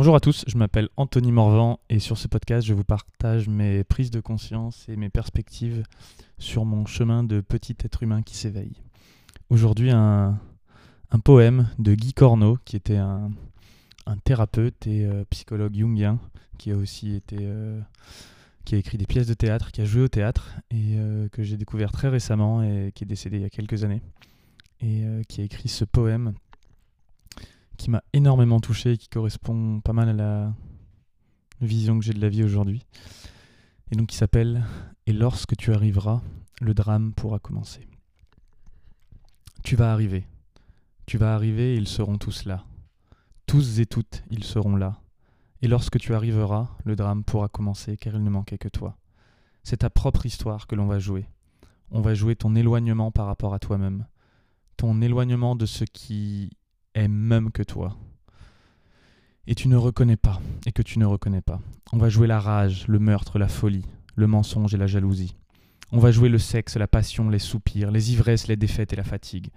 Bonjour à tous, je m'appelle Anthony Morvan et sur ce podcast, je vous partage mes prises de conscience et mes perspectives sur mon chemin de petit être humain qui s'éveille. Aujourd'hui, un, poème de Guy Corneau, qui était un, thérapeute et euh, psychologue jungien, qui a aussi été. Euh, qui a écrit des pièces de théâtre, qui a joué au théâtre et euh, que j'ai découvert très récemment et qui est décédé il y a quelques années et qui a écrit ce poème qui m'a énormément touché et qui correspond pas mal à la vision que j'ai de la vie aujourd'hui. Et donc qui s'appelle Et lorsque tu arriveras, le drame pourra commencer. Tu vas arriver. Tu vas arriver et ils seront tous là. Tous et toutes, ils seront là. Et lorsque tu arriveras, le drame pourra commencer car il ne manquait que toi. C'est ta propre histoire que l'on va jouer. On va jouer ton éloignement par rapport à toi-même. Ton éloignement de ce qui est même que toi. Et tu ne reconnais pas, et que tu ne reconnais pas. On va jouer la rage, le meurtre, la folie, le mensonge et la jalousie. On va jouer le sexe, la passion, les soupirs, les ivresses, les défaites et la fatigue.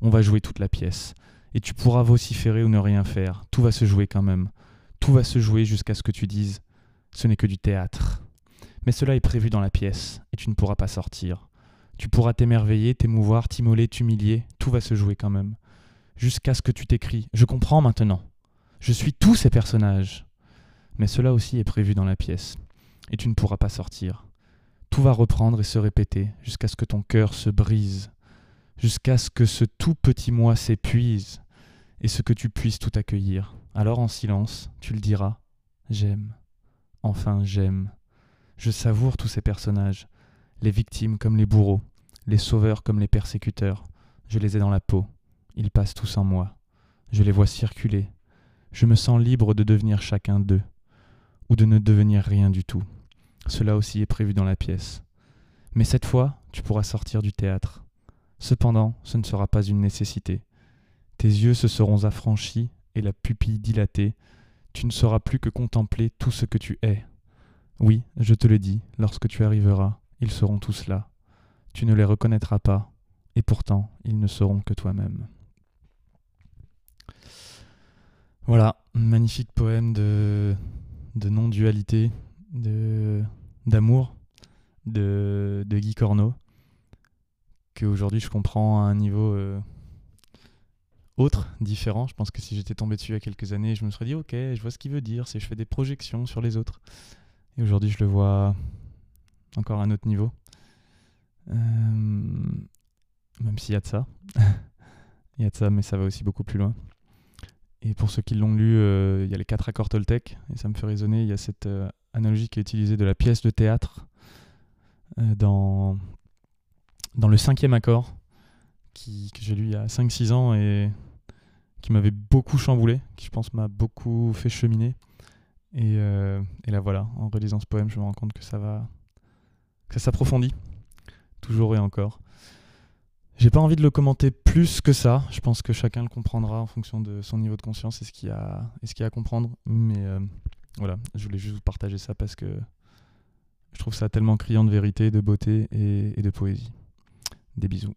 On va jouer toute la pièce. Et tu pourras vociférer ou ne rien faire. Tout va se jouer quand même. Tout va se jouer jusqu'à ce que tu dises ce n'est que du théâtre. Mais cela est prévu dans la pièce, et tu ne pourras pas sortir. Tu pourras t'émerveiller, t'émouvoir, t'immoler, t'humilier, tout va se jouer quand même jusqu'à ce que tu t'écris. Je comprends maintenant. Je suis tous ces personnages. Mais cela aussi est prévu dans la pièce, et tu ne pourras pas sortir. Tout va reprendre et se répéter jusqu'à ce que ton cœur se brise, jusqu'à ce que ce tout petit moi s'épuise, et ce que tu puisses tout accueillir. Alors en silence, tu le diras, j'aime. Enfin j'aime. Je savoure tous ces personnages, les victimes comme les bourreaux, les sauveurs comme les persécuteurs. Je les ai dans la peau. Ils passent tous en moi. Je les vois circuler. Je me sens libre de devenir chacun d'eux, ou de ne devenir rien du tout. Cela aussi est prévu dans la pièce. Mais cette fois, tu pourras sortir du théâtre. Cependant, ce ne sera pas une nécessité. Tes yeux se seront affranchis et la pupille dilatée. Tu ne sauras plus que contempler tout ce que tu es. Oui, je te le dis, lorsque tu arriveras, ils seront tous là. Tu ne les reconnaîtras pas, et pourtant ils ne seront que toi-même. Voilà, magnifique poème de, non-dualité, de, d'amour de, de Guy Corneau, que aujourd'hui je comprends à un niveau euh, autre, différent. Je pense que si j'étais tombé dessus il y a quelques années, je me serais dit ok, je vois ce qu'il veut dire, c'est je fais des projections sur les autres. Et aujourd'hui je le vois encore à un autre niveau. Euh, même s'il y a de ça. il y a de ça, mais ça va aussi beaucoup plus loin. Et pour ceux qui l'ont lu, euh, il y a les quatre accords Toltec, et ça me fait résonner. Il y a cette euh, analogie qui est utilisée de la pièce de théâtre euh, dans, dans le cinquième accord, que j'ai lu il y a 5-6 ans et qui m'avait beaucoup chamboulé, qui je pense m'a beaucoup fait cheminer. Et, et, là voilà, en relisant ce poème, je me rends compte que ça va, que ça s'approfondit, toujours et encore. J'ai pas envie de le commenter plus que ça. Je pense que chacun le comprendra en fonction de son niveau de conscience et ce qu'il y a, à comprendre. Mais euh, voilà, je voulais juste vous partager ça parce que je trouve ça tellement criant de vérité, de beauté et de poésie. Des bisous.